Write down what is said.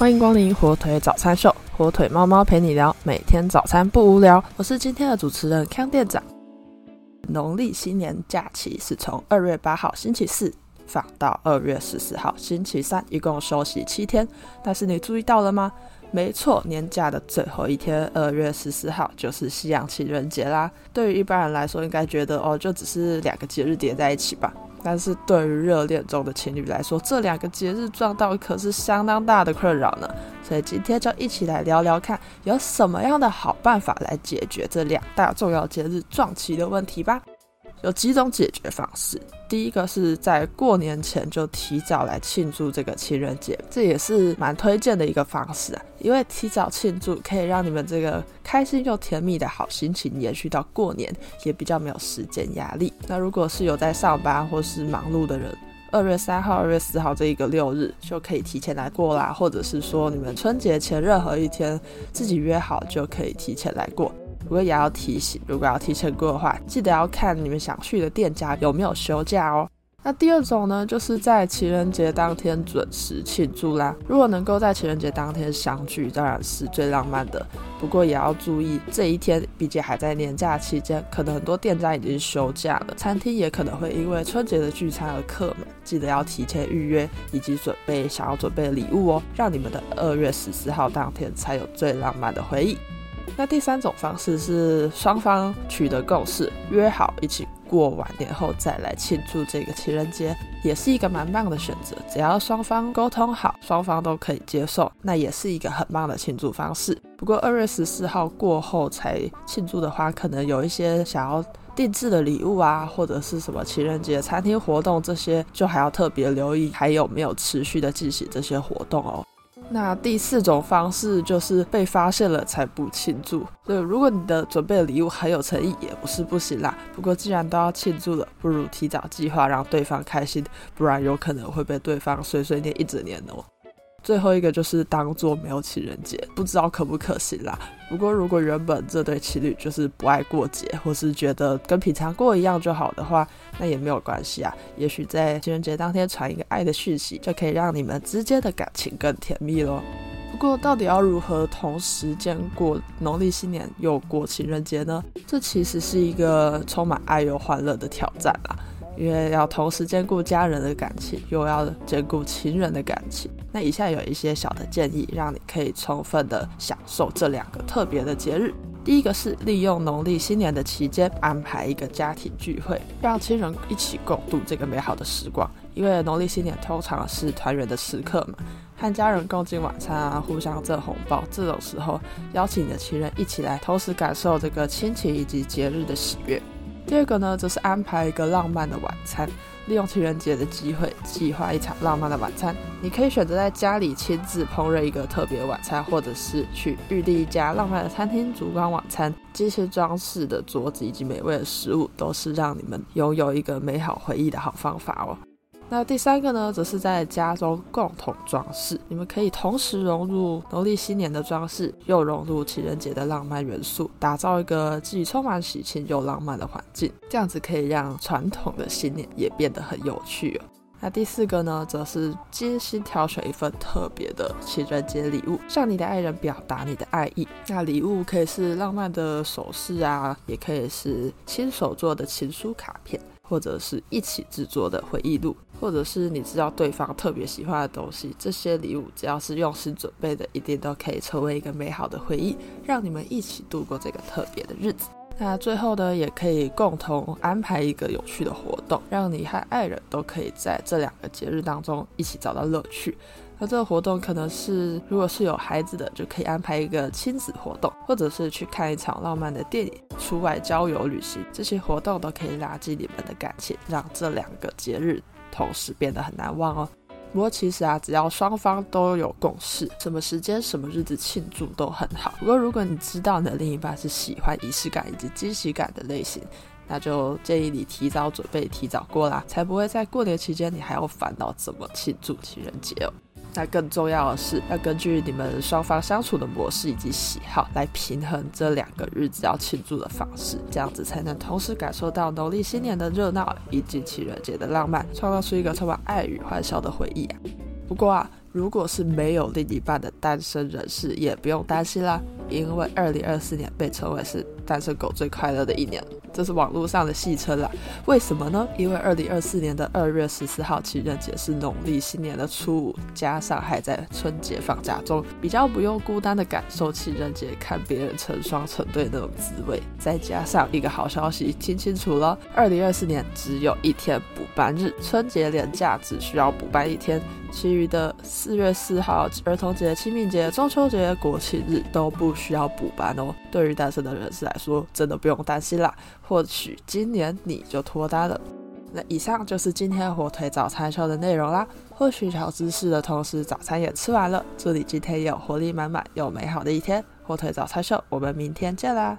欢迎光临火腿早餐秀，火腿猫猫陪你聊，每天早餐不无聊。我是今天的主持人康店长。农历新年假期是从二月八号星期四放到二月十四号星期三，一共休息七天。但是你注意到了吗？没错，年假的最后一天，二月十四号就是西洋情人节啦。对于一般人来说，应该觉得哦，就只是两个节日叠在一起吧。但是对于热恋中的情侣来说，这两个节日撞到可是相当大的困扰呢。所以今天就一起来聊聊看，有什么样的好办法来解决这两大重要节日撞期的问题吧。有几种解决方式。第一个是在过年前就提早来庆祝这个情人节，这也是蛮推荐的一个方式啊。因为提早庆祝可以让你们这个开心又甜蜜的好心情延续到过年，也比较没有时间压力。那如果是有在上班或是忙碌的人，二月三号、二月四号这一个六日就可以提前来过啦，或者是说你们春节前任何一天自己约好就可以提前来过。不过也要提醒，如果要提前过的话，记得要看你们想去的店家有没有休假哦。那第二种呢，就是在情人节当天准时庆祝啦。如果能够在情人节当天相聚，当然是最浪漫的。不过也要注意，这一天毕竟还在年假期间，可能很多店家已经休假了，餐厅也可能会因为春节的聚餐而客满。记得要提前预约，以及准备想要准备的礼物哦，让你们的二月十四号当天才有最浪漫的回忆。那第三种方式是双方取得共识，约好一起过完年后再来庆祝这个情人节，也是一个蛮棒的选择。只要双方沟通好，双方都可以接受，那也是一个很棒的庆祝方式。不过二月十四号过后才庆祝的话，可能有一些想要定制的礼物啊，或者是什么情人节餐厅活动这些，就还要特别留意还有没有持续的进行这些活动哦。那第四种方式就是被发现了才不庆祝。所以，如果你的准备礼物很有诚意，也不是不行啦。不过既然都要庆祝了，不如提早计划，让对方开心，不然有可能会被对方碎碎念一整年哦。最后一个就是当做没有情人节，不知道可不可行啦。不过如果原本这对情侣就是不爱过节，或是觉得跟平常过一样就好的话，那也没有关系啊。也许在情人节当天传一个爱的讯息，就可以让你们之间的感情更甜蜜咯。不过到底要如何同时间过农历新年又过情人节呢？这其实是一个充满爱又欢乐的挑战啊。因为要同时兼顾家人的感情，又要兼顾情人的感情，那以下有一些小的建议，让你可以充分的享受这两个特别的节日。第一个是利用农历新年的期间安排一个家庭聚会，让亲人一起共度这个美好的时光。因为农历新年通常是团圆的时刻嘛，和家人共进晚餐啊，互相赠红包，这种时候邀请你的亲人一起来，同时感受这个亲情以及节日的喜悦。第二个呢，则是安排一个浪漫的晚餐，利用情人节的机会计划一场浪漫的晚餐。你可以选择在家里亲自烹饪一个特别晚餐，或者是去预定一家浪漫的餐厅烛光晚餐。这些装饰的桌子以及美味的食物，都是让你们拥有一个美好回忆的好方法哦。那第三个呢，则是在家中共同装饰，你们可以同时融入农历新年的装饰，又融入情人节的浪漫元素，打造一个既充满喜庆又浪漫的环境。这样子可以让传统的新年也变得很有趣哦。那第四个呢，则是精心挑选一份特别的情人节礼物，向你的爱人表达你的爱意。那礼物可以是浪漫的首饰啊，也可以是亲手做的情书卡片。或者是一起制作的回忆录，或者是你知道对方特别喜欢的东西，这些礼物只要是用心准备的，一定都可以成为一个美好的回忆，让你们一起度过这个特别的日子。那最后呢，也可以共同安排一个有趣的活动，让你和爱人都可以在这两个节日当中一起找到乐趣。那这个活动可能是，如果是有孩子的，就可以安排一个亲子活动，或者是去看一场浪漫的电影、出外郊游旅行，这些活动都可以拉近你们的感情，让这两个节日同时变得很难忘哦。不过其实啊，只要双方都有共识，什么时间、什么日子庆祝都很好。不过如果你知道你的另一半是喜欢仪式感以及惊喜感的类型，那就建议你提早准备、提早过啦，才不会在过年期间你还要烦恼怎么庆祝情人节哦。那更重要的是，要根据你们双方相处的模式以及喜好来平衡这两个日子要庆祝的方式，这样子才能同时感受到农历新年的热闹以及情人节的浪漫，创造出一个充满爱与欢笑的回忆啊！不过啊，如果是没有另一半的单身人士，也不用担心啦，因为二零二四年被称为是单身狗最快乐的一年，这是网络上的戏称啦。为什么呢？因为二零二四年的二月十四号情人节是农历新年的初五，加上还在春节放假中，比较不用孤单的感受情人节看别人成双成对那种滋味。再加上一个好消息，听清楚了，二零二四年只有一天补班日，春节连假只需要补班一天。其余的四月四号儿童节、清明节、中秋节、国庆日都不需要补班哦。对于单身的人士来说，真的不用担心啦。或许今年你就脱单了。那以上就是今天火腿早餐秀的内容啦。获取小知识的同时，早餐也吃完了。祝你今天有活力满满又美好的一天。火腿早餐秀，我们明天见啦！